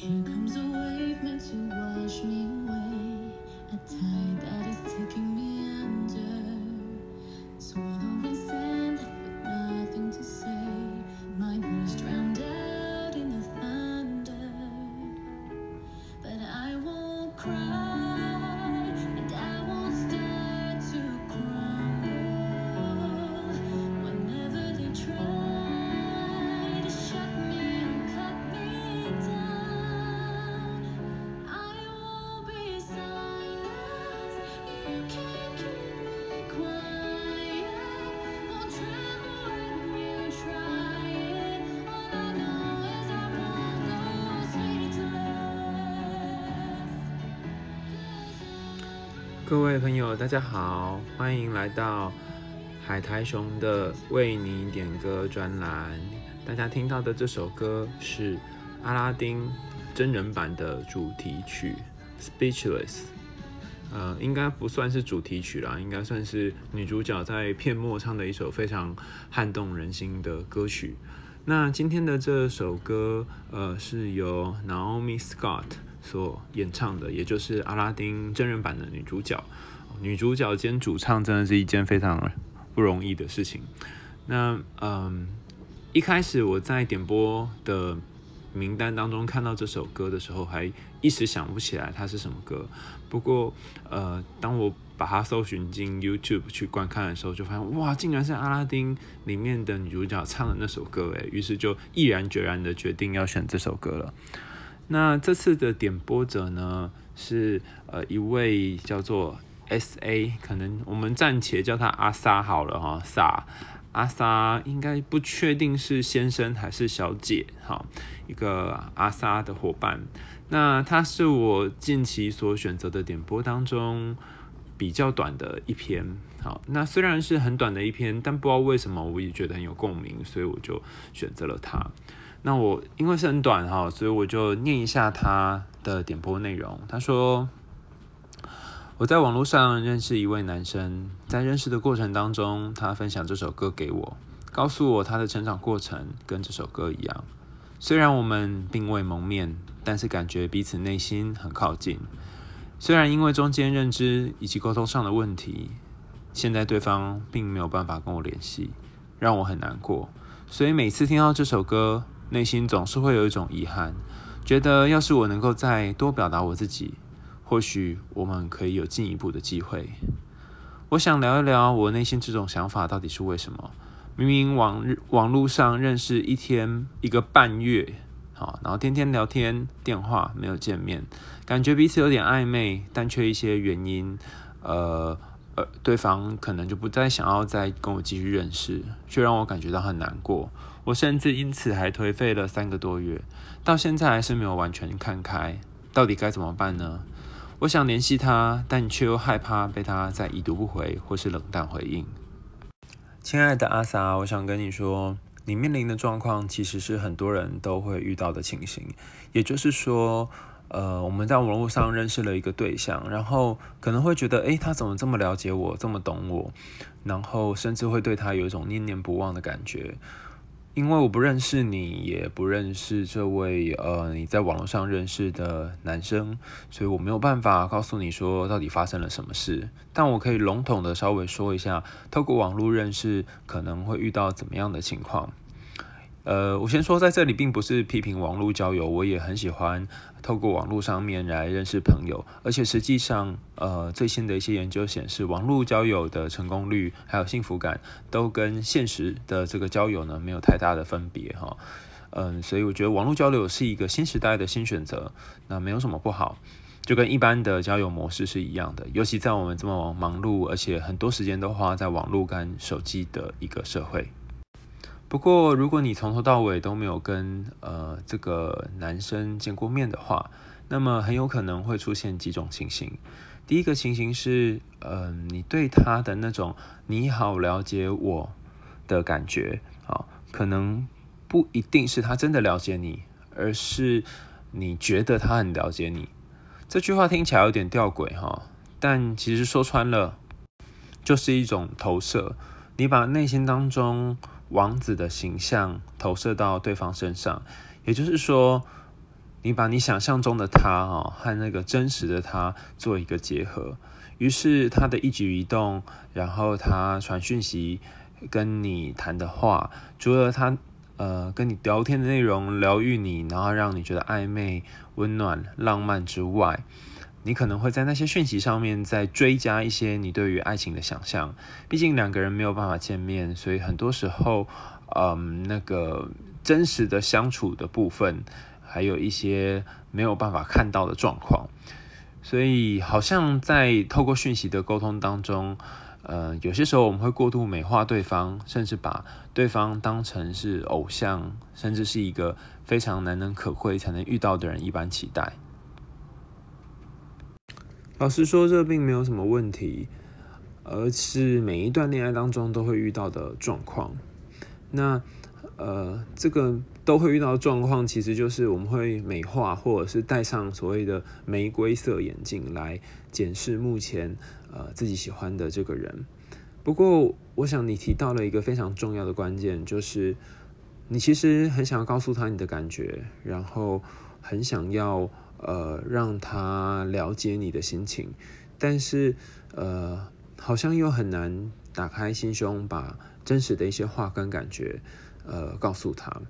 Here comes a wave meant to wash me away. A tide. 各位朋友，大家好，欢迎来到海苔熊的为你点歌专栏。大家听到的这首歌是阿拉丁真人版的主题曲《Speechless》。呃，应该不算是主题曲啦，应该算是女主角在片末唱的一首非常撼动人心的歌曲。那今天的这首歌，呃，是由 Naomi Scott。所演唱的，也就是阿拉丁真人版的女主角，女主角兼主唱，真的是一件非常不容易的事情。那嗯，一开始我在点播的名单当中看到这首歌的时候，还一时想不起来它是什么歌。不过呃，当我把它搜寻进 YouTube 去观看的时候，就发现哇，竟然是阿拉丁里面的女主角唱的那首歌诶，于是就毅然决然的决定要选这首歌了。那这次的点播者呢，是呃一位叫做 S A，可能我们暂且叫他阿 sa 好了哈，萨阿萨应该不确定是先生还是小姐哈，一个阿 sa 的伙伴。那他是我近期所选择的点播当中比较短的一篇，好，那虽然是很短的一篇，但不知道为什么我也觉得很有共鸣，所以我就选择了他。那我因为是很短哈，所以我就念一下他的点播内容。他说：“我在网络上认识一位男生，在认识的过程当中，他分享这首歌给我，告诉我他的成长过程跟这首歌一样。虽然我们并未谋面，但是感觉彼此内心很靠近。虽然因为中间认知以及沟通上的问题，现在对方并没有办法跟我联系，让我很难过。所以每次听到这首歌。”内心总是会有一种遗憾，觉得要是我能够再多表达我自己，或许我们可以有进一步的机会。我想聊一聊我内心这种想法到底是为什么？明明网网络上认识一天一个半月，好，然后天天聊天，电话没有见面，感觉彼此有点暧昧，但却一些原因，呃呃，对方可能就不再想要再跟我继续认识，却让我感觉到很难过。我甚至因此还颓废了三个多月，到现在还是没有完全看开，到底该怎么办呢？我想联系他，但却又害怕被他再已读不回或是冷淡回应。亲爱的阿 sa，我想跟你说，你面临的状况其实是很多人都会遇到的情形，也就是说，呃，我们在网络上认识了一个对象，然后可能会觉得，诶，他怎么这么了解我，这么懂我，然后甚至会对他有一种念念不忘的感觉。因为我不认识你，也不认识这位呃你在网络上认识的男生，所以我没有办法告诉你说到底发生了什么事。但我可以笼统的稍微说一下，透过网络认识可能会遇到怎么样的情况。呃，我先说在这里，并不是批评网络交友，我也很喜欢透过网络上面来认识朋友，而且实际上，呃，最新的一些研究显示，网络交友的成功率还有幸福感，都跟现实的这个交友呢没有太大的分别哈。嗯，所以我觉得网络交流是一个新时代的新选择，那没有什么不好，就跟一般的交友模式是一样的，尤其在我们这么忙碌，而且很多时间都花在网络跟手机的一个社会。不过，如果你从头到尾都没有跟呃这个男生见过面的话，那么很有可能会出现几种情形。第一个情形是，呃，你对他的那种你好了解我的感觉，啊，可能不一定是他真的了解你，而是你觉得他很了解你。这句话听起来有点吊诡哈，但其实说穿了，就是一种投射。你把内心当中王子的形象投射到对方身上，也就是说，你把你想象中的他哈和那个真实的他做一个结合，于是他的一举一动，然后他传讯息跟你谈的话，除了他呃跟你聊天的内容疗愈你，然后让你觉得暧昧、温暖、浪漫之外，你可能会在那些讯息上面再追加一些你对于爱情的想象。毕竟两个人没有办法见面，所以很多时候，嗯，那个真实的相处的部分，还有一些没有办法看到的状况。所以好像在透过讯息的沟通当中，呃，有些时候我们会过度美化对方，甚至把对方当成是偶像，甚至是一个非常难能可贵才能遇到的人一般期待。老实说，这并没有什么问题，而是每一段恋爱当中都会遇到的状况。那呃，这个都会遇到的状况，其实就是我们会美化，或者是戴上所谓的玫瑰色眼镜来检视目前呃自己喜欢的这个人。不过，我想你提到了一个非常重要的关键，就是你其实很想要告诉他你的感觉，然后很想要。呃，让他了解你的心情，但是呃，好像又很难打开心胸，把真实的一些话跟感觉呃告诉他。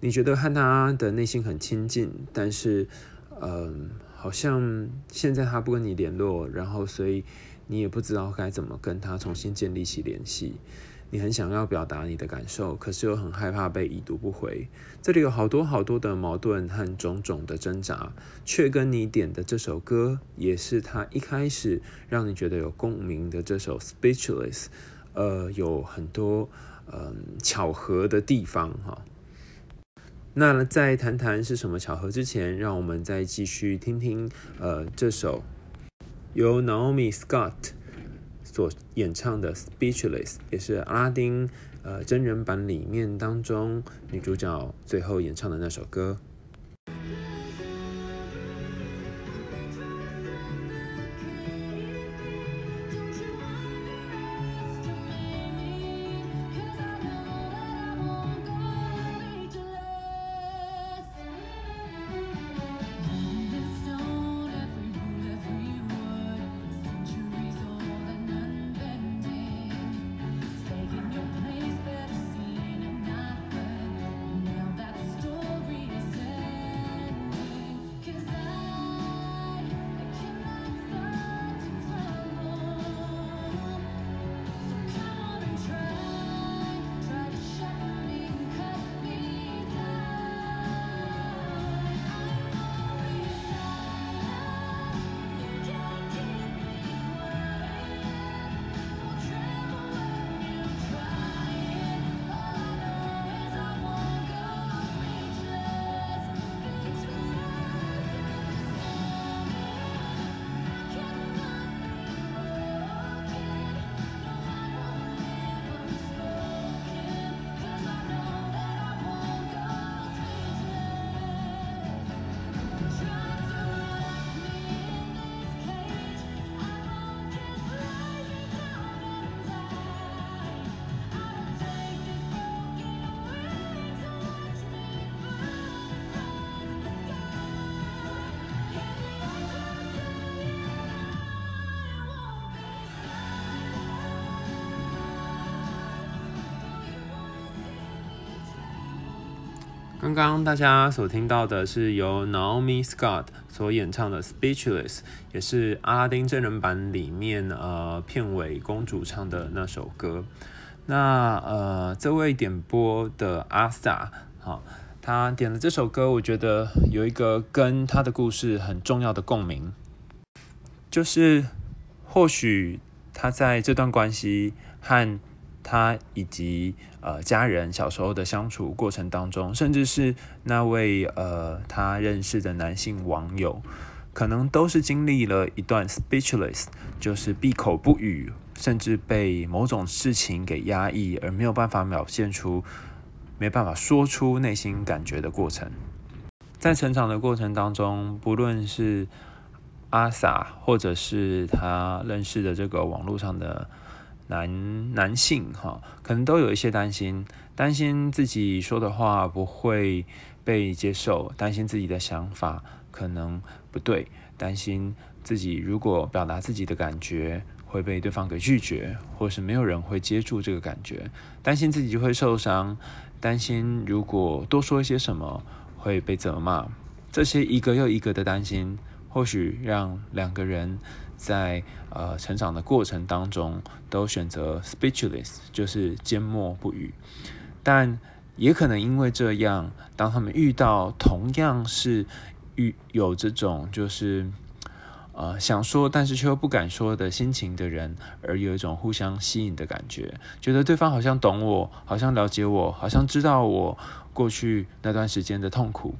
你觉得和他的内心很亲近，但是呃，好像现在他不跟你联络，然后所以你也不知道该怎么跟他重新建立起联系。你很想要表达你的感受，可是又很害怕被已读不回。这里有好多好多的矛盾和种种的挣扎，却跟你点的这首歌，也是他一开始让你觉得有共鸣的这首《Speechless》，呃，有很多嗯、呃、巧合的地方哈。那在谈谈是什么巧合之前，让我们再继续听听呃这首由 Naomi Scott。所演唱的《Speechless》也是阿拉丁呃真人版里面当中女主角最后演唱的那首歌。刚刚大家所听到的是由 Naomi Scott 所演唱的《Speechless》，也是阿拉丁真人版里面呃片尾公主唱的那首歌。那呃这位点播的阿萨，好，他点了这首歌，我觉得有一个跟他的故事很重要的共鸣，就是或许他在这段关系和他以及呃家人小时候的相处过程当中，甚至是那位呃他认识的男性网友，可能都是经历了一段 speechless，就是闭口不语，甚至被某种事情给压抑而没有办法表现出、没办法说出内心感觉的过程。在成长的过程当中，不论是阿萨，或者是他认识的这个网络上的。男男性哈，可能都有一些担心，担心自己说的话不会被接受，担心自己的想法可能不对，担心自己如果表达自己的感觉会被对方给拒绝，或是没有人会接住这个感觉，担心自己就会受伤，担心如果多说一些什么会被责骂，这些一个又一个的担心，或许让两个人在呃成长的过程当中都选择 speechless，就是缄默不语。但也可能因为这样，当他们遇到同样是遇有这种就是呃想说但是却又不敢说的心情的人，而有一种互相吸引的感觉，觉得对方好像懂我，好像了解我，好像知道我过去那段时间的痛苦，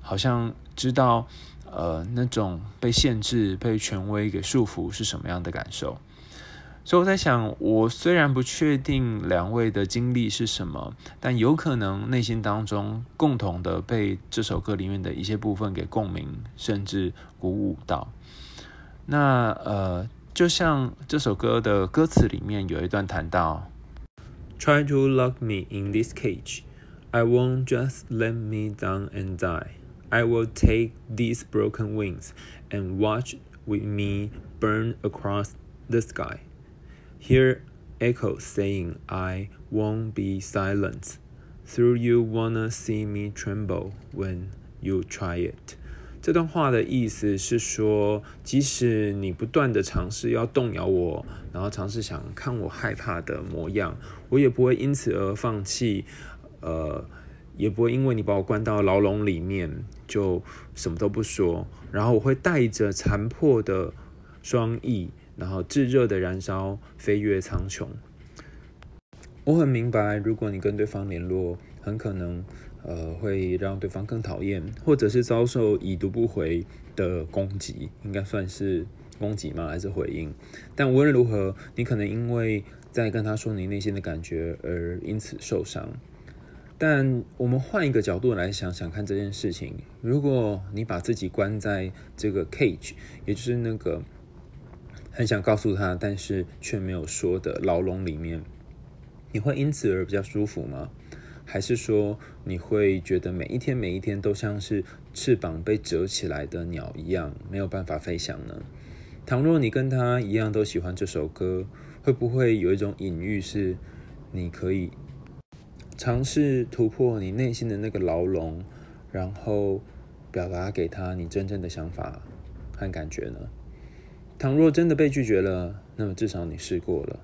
好像知道呃那种被限制、被权威给束缚是什么样的感受。所以我在想，我虽然不确定两位的经历是什么，但有可能内心当中共同的被这首歌里面的一些部分给共鸣，甚至鼓舞到。那呃，就像这首歌的歌词里面有一段谈到：“Try to lock me in this cage, I won't just let me down and die. I will take these broken wings and watch with me burn across the sky.” Hear echoes saying, "I won't be silent." Through you wanna see me tremble when you try it. 这段话的意思是说，即使你不断的尝试要动摇我，然后尝试想看我害怕的模样，我也不会因此而放弃。呃，也不会因为你把我关到牢笼里面 就什么都不说，然后我会带着残破的双翼。然后炙热的燃烧，飞越苍穹。我很明白，如果你跟对方联络，很可能呃会让对方更讨厌，或者是遭受已读不回的攻击，应该算是攻击吗？还是回应？但无论如何，你可能因为在跟他说你内心的感觉而因此受伤。但我们换一个角度来想想看这件事情：如果你把自己关在这个 cage，也就是那个。很想告诉他，但是却没有说的牢笼里面，你会因此而比较舒服吗？还是说你会觉得每一天每一天都像是翅膀被折起来的鸟一样，没有办法飞翔呢？倘若你跟他一样都喜欢这首歌，会不会有一种隐喻是，你可以尝试突破你内心的那个牢笼，然后表达给他你真正的想法和感觉呢？倘若真的被拒绝了，那么至少你试过了。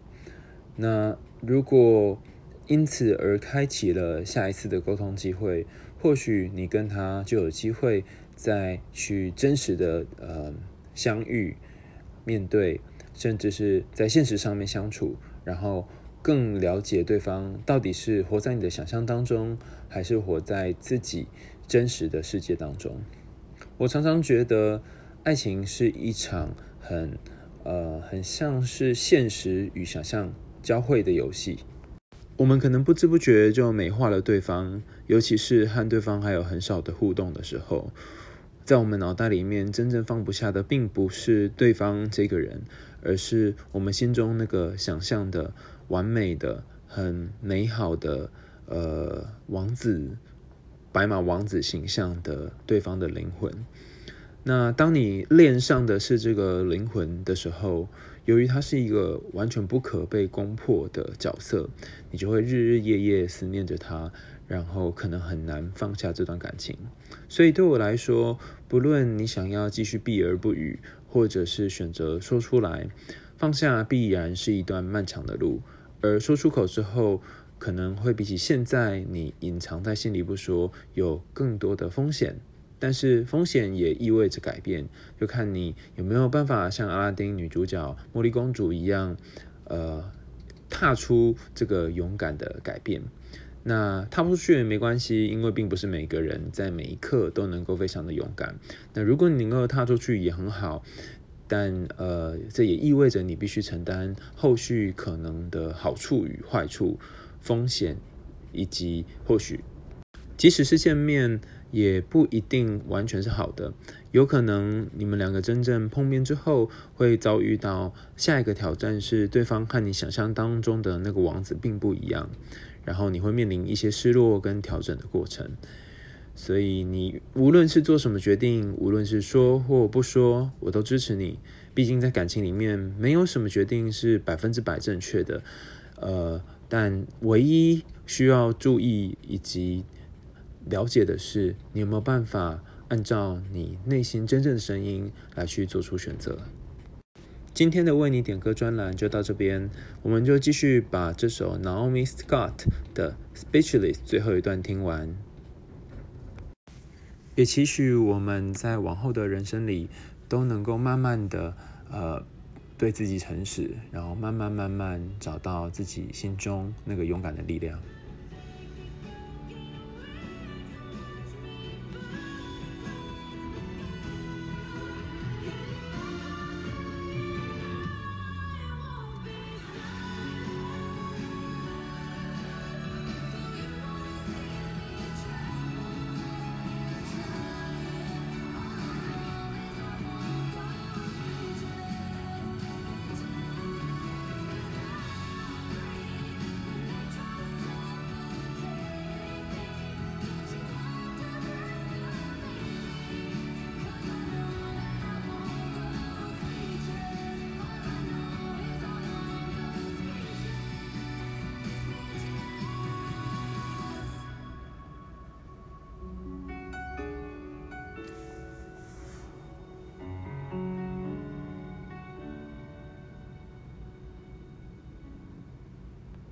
那如果因此而开启了下一次的沟通机会，或许你跟他就有机会再去真实的呃相遇、面对，甚至是在现实上面相处，然后更了解对方到底是活在你的想象当中，还是活在自己真实的世界当中。我常常觉得，爱情是一场。很，呃，很像是现实与想象交汇的游戏。我们可能不知不觉就美化了对方，尤其是和对方还有很少的互动的时候，在我们脑袋里面真正放不下的，并不是对方这个人，而是我们心中那个想象的完美的、很美好的，呃，王子、白马王子形象的对方的灵魂。那当你恋上的是这个灵魂的时候，由于他是一个完全不可被攻破的角色，你就会日日夜夜思念着他，然后可能很难放下这段感情。所以对我来说，不论你想要继续避而不语，或者是选择说出来，放下必然是一段漫长的路，而说出口之后，可能会比起现在你隐藏在心里不说，有更多的风险。但是风险也意味着改变，就看你有没有办法像阿拉丁女主角茉莉公主一样，呃，踏出这个勇敢的改变。那踏不出去也没关系，因为并不是每个人在每一刻都能够非常的勇敢。那如果你能够踏出去也很好，但呃，这也意味着你必须承担后续可能的好处与坏处、风险，以及或许即使是见面。也不一定完全是好的，有可能你们两个真正碰面之后，会遭遇到下一个挑战，是对方和你想象当中的那个王子并不一样，然后你会面临一些失落跟调整的过程。所以你无论是做什么决定，无论是说或不说，我都支持你。毕竟在感情里面，没有什么决定是百分之百正确的。呃，但唯一需要注意以及了解的是，你有没有办法按照你内心真正的声音来去做出选择。今天的为你点歌专栏就到这边，我们就继续把这首 Naomi Scott 的《Speechless》最后一段听完。也期许我们在往后的人生里，都能够慢慢的，呃，对自己诚实，然后慢慢慢慢找到自己心中那个勇敢的力量。